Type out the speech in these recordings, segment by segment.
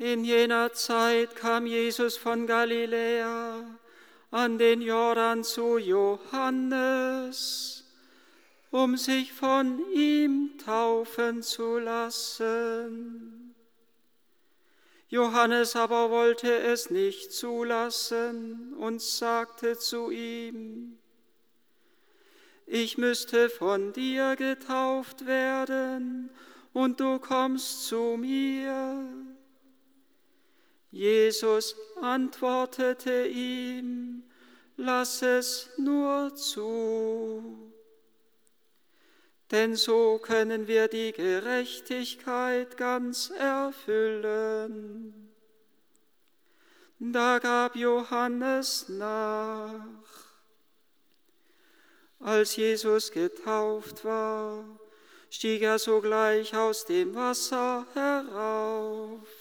In jener Zeit kam Jesus von Galiläa an den Jordan zu Johannes, um sich von ihm taufen zu lassen. Johannes aber wollte es nicht zulassen und sagte zu ihm, ich müsste von dir getauft werden und du kommst zu mir. Jesus antwortete ihm, lass es nur zu. Denn so können wir die Gerechtigkeit ganz erfüllen. Da gab Johannes nach. Als Jesus getauft war, stieg er sogleich aus dem Wasser herauf.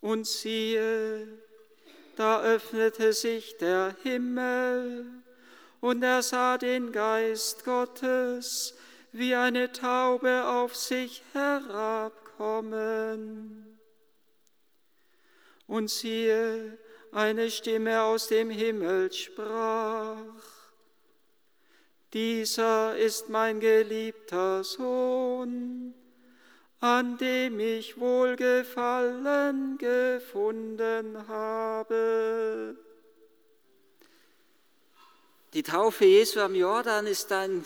Und siehe, da öffnete sich der Himmel, und er sah den Geist Gottes wie eine Taube auf sich herabkommen. Und siehe, eine Stimme aus dem Himmel sprach, dieser ist mein geliebter Sohn, an dem ich Wohlgefallen gefunden habe. Die Taufe Jesu am Jordan ist ein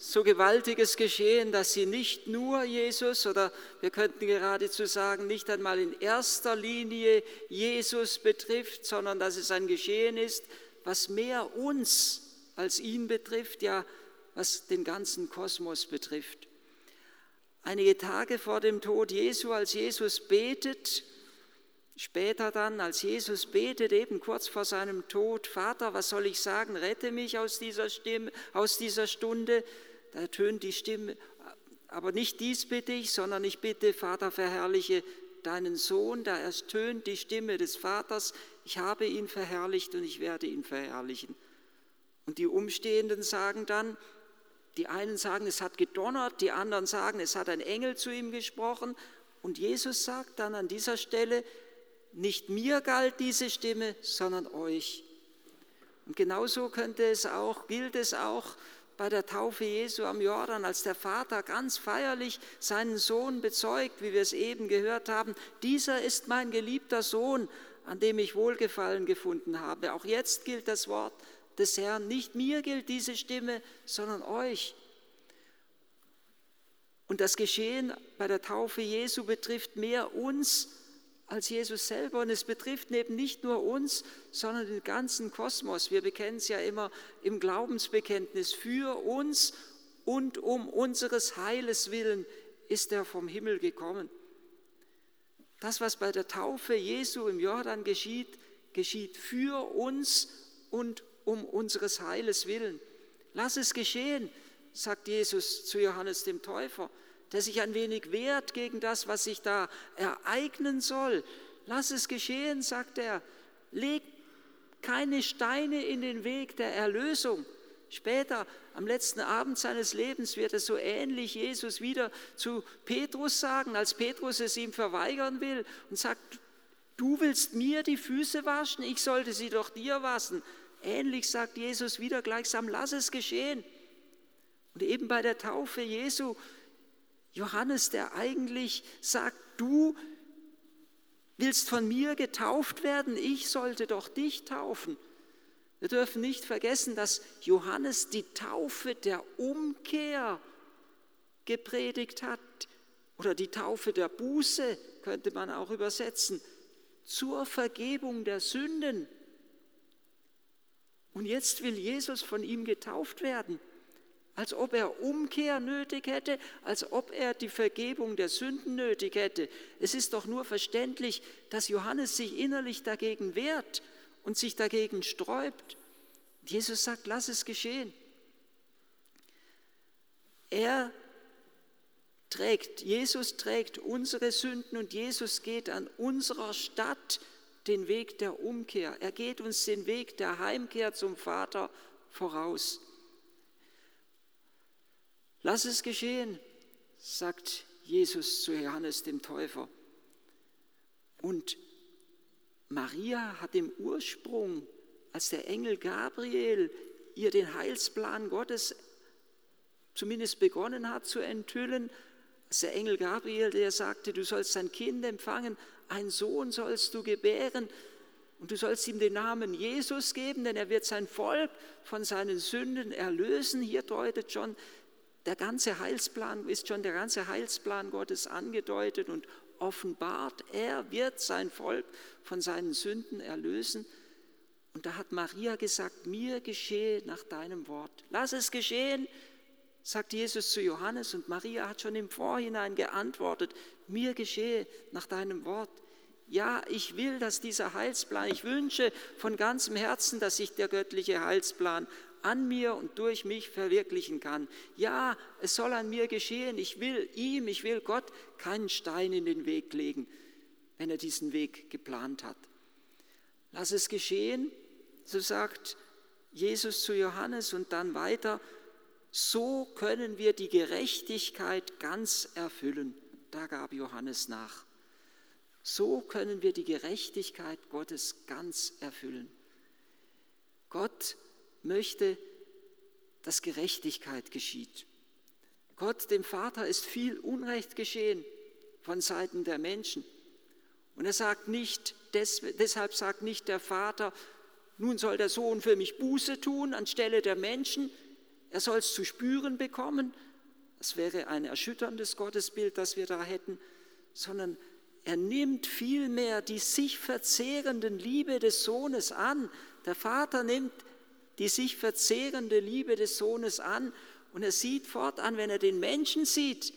so gewaltiges Geschehen, dass sie nicht nur Jesus oder wir könnten geradezu sagen, nicht einmal in erster Linie Jesus betrifft, sondern dass es ein Geschehen ist, was mehr uns als ihn betrifft, ja, was den ganzen Kosmos betrifft. Einige Tage vor dem Tod Jesu, als Jesus betet, später dann, als Jesus betet, eben kurz vor seinem Tod, Vater, was soll ich sagen, rette mich aus dieser, Stimme, aus dieser Stunde, da tönt die Stimme, aber nicht dies bitte ich, sondern ich bitte, Vater, verherrliche deinen Sohn, da erst tönt die Stimme des Vaters, ich habe ihn verherrlicht und ich werde ihn verherrlichen. Und die Umstehenden sagen dann, die einen sagen, es hat gedonnert, die anderen sagen, es hat ein Engel zu ihm gesprochen. Und Jesus sagt dann an dieser Stelle, nicht mir galt diese Stimme, sondern euch. Und genauso könnte es auch, gilt es auch bei der Taufe Jesu am Jordan, als der Vater ganz feierlich seinen Sohn bezeugt, wie wir es eben gehört haben, dieser ist mein geliebter Sohn, an dem ich Wohlgefallen gefunden habe. Auch jetzt gilt das Wort, des Herrn. Nicht mir gilt diese Stimme, sondern euch. Und das Geschehen bei der Taufe Jesu betrifft mehr uns als Jesus selber. Und es betrifft eben nicht nur uns, sondern den ganzen Kosmos. Wir bekennen es ja immer im Glaubensbekenntnis. Für uns und um unseres Heiles willen ist er vom Himmel gekommen. Das, was bei der Taufe Jesu im Jordan geschieht, geschieht für uns und um unseres Heiles willen. Lass es geschehen, sagt Jesus zu Johannes dem Täufer, der sich ein wenig wehrt gegen das, was sich da ereignen soll. Lass es geschehen, sagt er. Leg keine Steine in den Weg der Erlösung. Später, am letzten Abend seines Lebens, wird es so ähnlich Jesus wieder zu Petrus sagen, als Petrus es ihm verweigern will und sagt, du willst mir die Füße waschen, ich sollte sie doch dir waschen. Ähnlich sagt Jesus wieder gleichsam, lass es geschehen. Und eben bei der Taufe Jesu, Johannes, der eigentlich sagt, du willst von mir getauft werden, ich sollte doch dich taufen. Wir dürfen nicht vergessen, dass Johannes die Taufe der Umkehr gepredigt hat oder die Taufe der Buße, könnte man auch übersetzen, zur Vergebung der Sünden. Und jetzt will Jesus von ihm getauft werden, als ob er Umkehr nötig hätte, als ob er die Vergebung der Sünden nötig hätte. Es ist doch nur verständlich, dass Johannes sich innerlich dagegen wehrt und sich dagegen sträubt. Jesus sagt, lass es geschehen. Er trägt, Jesus trägt unsere Sünden und Jesus geht an unserer Stadt den Weg der Umkehr. Er geht uns den Weg der Heimkehr zum Vater voraus. Lass es geschehen, sagt Jesus zu Johannes dem Täufer. Und Maria hat im Ursprung, als der Engel Gabriel ihr den Heilsplan Gottes zumindest begonnen hat zu enthüllen, als der Engel Gabriel, der sagte, du sollst ein Kind empfangen, ein Sohn sollst du gebären und du sollst ihm den Namen Jesus geben, denn er wird sein Volk von seinen Sünden erlösen. Hier deutet schon der ganze Heilsplan, ist schon der ganze Heilsplan Gottes angedeutet und offenbart. Er wird sein Volk von seinen Sünden erlösen. Und da hat Maria gesagt, mir geschehe nach deinem Wort. Lass es geschehen, sagt Jesus zu Johannes. Und Maria hat schon im Vorhinein geantwortet, mir geschehe nach deinem Wort. Ja, ich will, dass dieser Heilsplan, ich wünsche von ganzem Herzen, dass sich der göttliche Heilsplan an mir und durch mich verwirklichen kann. Ja, es soll an mir geschehen. Ich will ihm, ich will Gott keinen Stein in den Weg legen, wenn er diesen Weg geplant hat. Lass es geschehen, so sagt Jesus zu Johannes und dann weiter, so können wir die Gerechtigkeit ganz erfüllen. Da gab Johannes nach. So können wir die Gerechtigkeit Gottes ganz erfüllen. Gott möchte, dass Gerechtigkeit geschieht. Gott, dem Vater, ist viel Unrecht geschehen von Seiten der Menschen. Und er sagt nicht, deshalb sagt nicht der Vater, nun soll der Sohn für mich Buße tun anstelle der Menschen, er soll es zu spüren bekommen. Das wäre ein erschütterndes Gottesbild, das wir da hätten, sondern er nimmt vielmehr die sich verzehrenden Liebe des Sohnes an. Der Vater nimmt die sich verzehrende Liebe des Sohnes an und er sieht fortan, wenn er den Menschen sieht,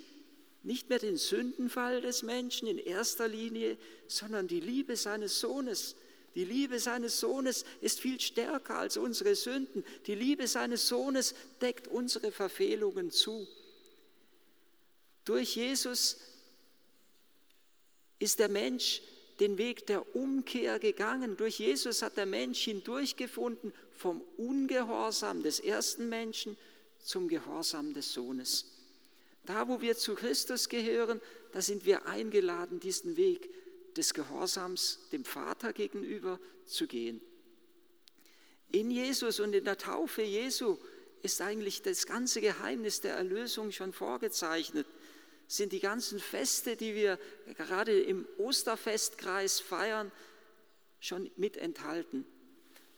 nicht mehr den Sündenfall des Menschen in erster Linie, sondern die Liebe seines Sohnes. Die Liebe seines Sohnes ist viel stärker als unsere Sünden. Die Liebe seines Sohnes deckt unsere Verfehlungen zu. Durch Jesus ist der Mensch den Weg der Umkehr gegangen. Durch Jesus hat der Mensch hindurchgefunden vom Ungehorsam des ersten Menschen zum Gehorsam des Sohnes. Da, wo wir zu Christus gehören, da sind wir eingeladen, diesen Weg des Gehorsams dem Vater gegenüber zu gehen. In Jesus und in der Taufe Jesu ist eigentlich das ganze Geheimnis der Erlösung schon vorgezeichnet sind die ganzen Feste, die wir gerade im Osterfestkreis feiern, schon mit enthalten.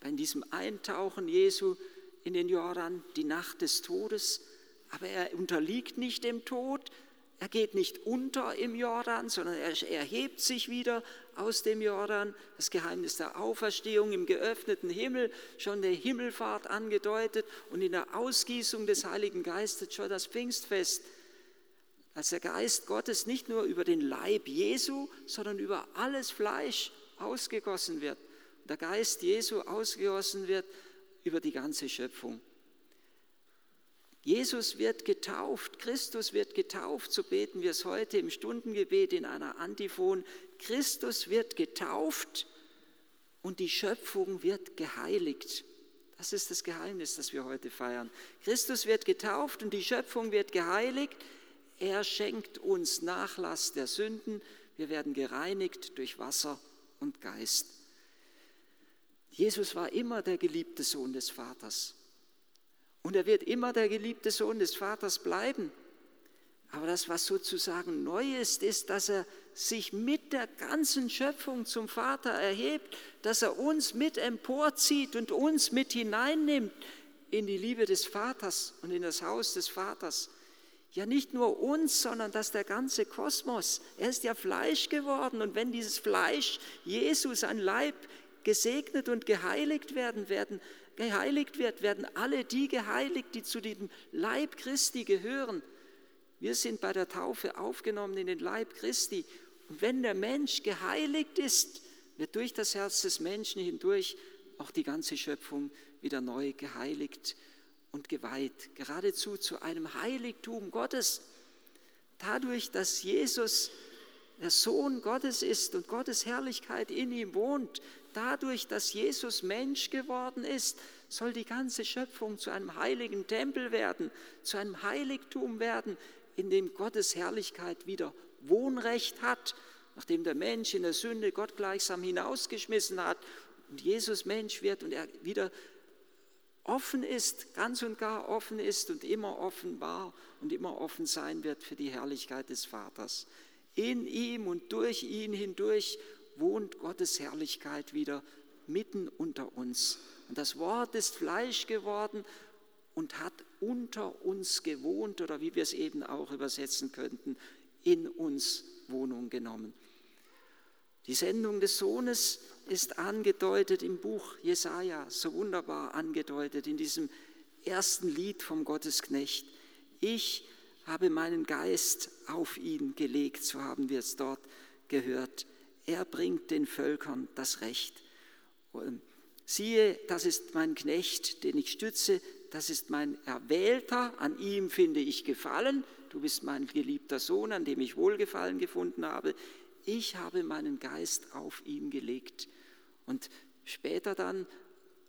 Bei diesem Eintauchen Jesu in den Jordan, die Nacht des Todes, aber er unterliegt nicht dem Tod, er geht nicht unter im Jordan, sondern er erhebt sich wieder aus dem Jordan. Das Geheimnis der Auferstehung im geöffneten Himmel, schon der Himmelfahrt angedeutet und in der Ausgießung des Heiligen Geistes schon das Pfingstfest als der Geist Gottes nicht nur über den Leib Jesu, sondern über alles Fleisch ausgegossen wird. Der Geist Jesu ausgegossen wird über die ganze Schöpfung. Jesus wird getauft, Christus wird getauft, so beten wir es heute im Stundengebet in einer Antiphon. Christus wird getauft und die Schöpfung wird geheiligt. Das ist das Geheimnis, das wir heute feiern. Christus wird getauft und die Schöpfung wird geheiligt. Er schenkt uns Nachlass der Sünden. Wir werden gereinigt durch Wasser und Geist. Jesus war immer der geliebte Sohn des Vaters. Und er wird immer der geliebte Sohn des Vaters bleiben. Aber das, was sozusagen neu ist, ist, dass er sich mit der ganzen Schöpfung zum Vater erhebt, dass er uns mit emporzieht und uns mit hineinnimmt in die Liebe des Vaters und in das Haus des Vaters. Ja, nicht nur uns, sondern dass der ganze Kosmos, er ist ja Fleisch geworden und wenn dieses Fleisch Jesus, ein Leib, gesegnet und geheiligt werden, werden, geheiligt wird, werden alle die geheiligt, die zu dem Leib Christi gehören. Wir sind bei der Taufe aufgenommen in den Leib Christi. Und wenn der Mensch geheiligt ist, wird durch das Herz des Menschen hindurch auch die ganze Schöpfung wieder neu geheiligt und geweiht, geradezu zu einem Heiligtum Gottes. Dadurch, dass Jesus der Sohn Gottes ist und Gottes Herrlichkeit in ihm wohnt, dadurch, dass Jesus Mensch geworden ist, soll die ganze Schöpfung zu einem heiligen Tempel werden, zu einem Heiligtum werden, in dem Gottes Herrlichkeit wieder Wohnrecht hat. nachdem der Mensch in der Sünde Gott gleichsam hinausgeschmissen hat und Jesus Mensch wird und er wieder offen ist, ganz und gar offen ist und immer offen war und immer offen sein wird für die Herrlichkeit des Vaters. In ihm und durch ihn hindurch wohnt Gottes Herrlichkeit wieder mitten unter uns. Und das Wort ist Fleisch geworden und hat unter uns gewohnt oder wie wir es eben auch übersetzen könnten, in uns Wohnung genommen. Die Sendung des Sohnes ist angedeutet im Buch Jesaja, so wunderbar angedeutet in diesem ersten Lied vom Gottesknecht. Ich habe meinen Geist auf ihn gelegt, so haben wir es dort gehört. Er bringt den Völkern das Recht. Siehe, das ist mein Knecht, den ich stütze, das ist mein Erwählter, an ihm finde ich Gefallen, du bist mein geliebter Sohn, an dem ich Wohlgefallen gefunden habe. Ich habe meinen Geist auf ihn gelegt. Und später dann,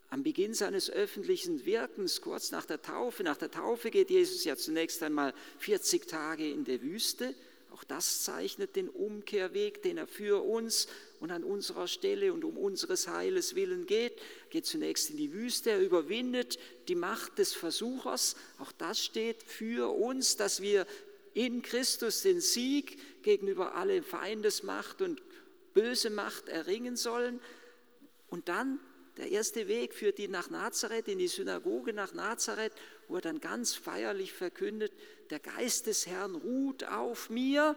am Beginn seines öffentlichen Wirkens, kurz nach der Taufe, nach der Taufe geht Jesus ja zunächst einmal 40 Tage in der Wüste auch das zeichnet den Umkehrweg, den er für uns und an unserer Stelle und um unseres Heiles willen geht. Er geht zunächst in die Wüste, er überwindet die Macht des Versuchers. Auch das steht für uns, dass wir in Christus den Sieg gegenüber alle Feindesmacht und böse Macht erringen sollen. Und dann der erste Weg führt ihn nach Nazareth, in die Synagoge nach Nazareth, wo er dann ganz feierlich verkündet, der Geist des Herrn ruht auf mir.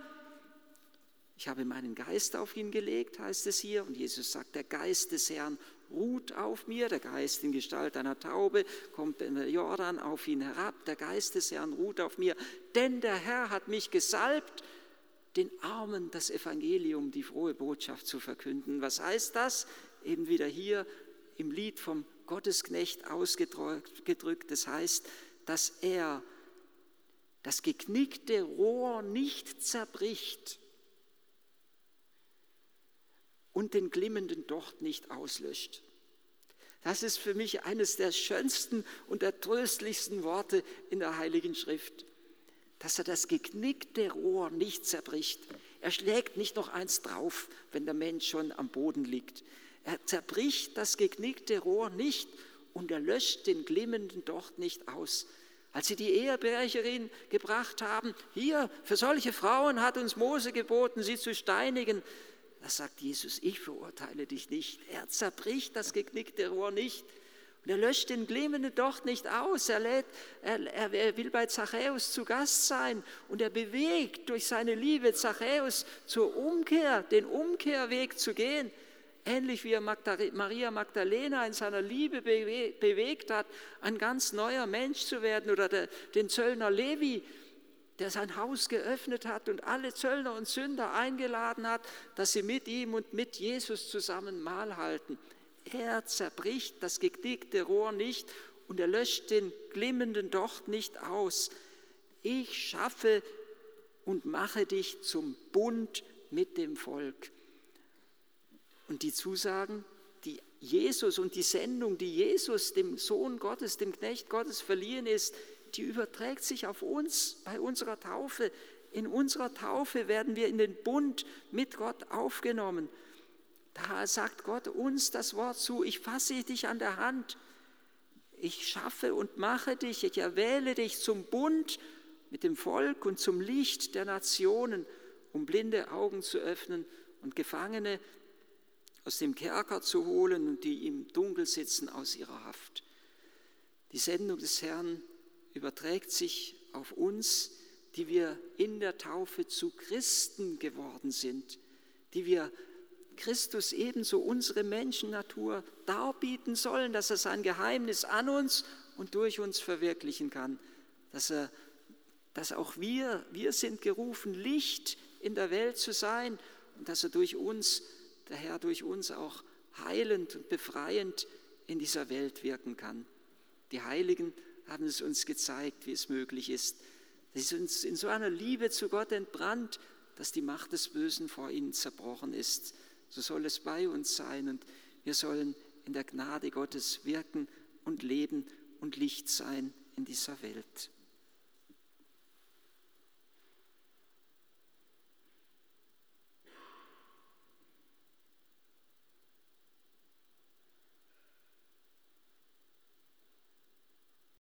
Ich habe meinen Geist auf ihn gelegt, heißt es hier. Und Jesus sagt, der Geist des Herrn ruht auf mir. Der Geist in Gestalt einer Taube kommt in der Jordan auf ihn herab. Der Geist des Herrn ruht auf mir. Denn der Herr hat mich gesalbt, den Armen das Evangelium, die frohe Botschaft zu verkünden. Was heißt das? Eben wieder hier im Lied vom Gottesknecht ausgedrückt. Das heißt, dass er das geknickte Rohr nicht zerbricht und den glimmenden Docht nicht auslöscht. Das ist für mich eines der schönsten und der tröstlichsten Worte in der Heiligen Schrift, dass er das geknickte Rohr nicht zerbricht. Er schlägt nicht noch eins drauf, wenn der Mensch schon am Boden liegt. Er zerbricht das geknickte Rohr nicht und er löscht den glimmenden Docht nicht aus. Als sie die Ehebrecherin gebracht haben, hier, für solche Frauen hat uns Mose geboten, sie zu steinigen. Da sagt Jesus, ich verurteile dich nicht. Er zerbricht das geknickte Rohr nicht. Und er löscht den glimmenden Docht nicht aus. Er, lädt, er, er will bei Zachäus zu Gast sein und er bewegt durch seine Liebe Zachäus zur Umkehr, den Umkehrweg zu gehen ähnlich wie er Maria Magdalena in seiner Liebe bewegt hat, ein ganz neuer Mensch zu werden oder der, den Zöllner Levi, der sein Haus geöffnet hat und alle Zöllner und Sünder eingeladen hat, dass sie mit ihm und mit Jesus zusammen Mahl halten. Er zerbricht das geknickte Rohr nicht und er löscht den glimmenden Docht nicht aus. Ich schaffe und mache dich zum Bund mit dem Volk. Und die Zusagen, die Jesus und die Sendung, die Jesus dem Sohn Gottes, dem Knecht Gottes verliehen ist, die überträgt sich auf uns bei unserer Taufe. In unserer Taufe werden wir in den Bund mit Gott aufgenommen. Da sagt Gott uns das Wort zu, ich fasse dich an der Hand, ich schaffe und mache dich, ich erwähle dich zum Bund mit dem Volk und zum Licht der Nationen, um blinde Augen zu öffnen und Gefangene aus dem Kerker zu holen und die im Dunkel sitzen aus ihrer Haft. Die Sendung des Herrn überträgt sich auf uns, die wir in der Taufe zu Christen geworden sind, die wir Christus ebenso unsere Menschennatur darbieten sollen, dass er sein Geheimnis an uns und durch uns verwirklichen kann, dass er dass auch wir, wir sind gerufen, Licht in der Welt zu sein und dass er durch uns der Herr durch uns auch heilend und befreiend in dieser Welt wirken kann. Die Heiligen haben es uns gezeigt, wie es möglich ist. Sie sind uns in so einer Liebe zu Gott entbrannt, dass die Macht des Bösen vor ihnen zerbrochen ist. So soll es bei uns sein und wir sollen in der Gnade Gottes wirken und leben und Licht sein in dieser Welt.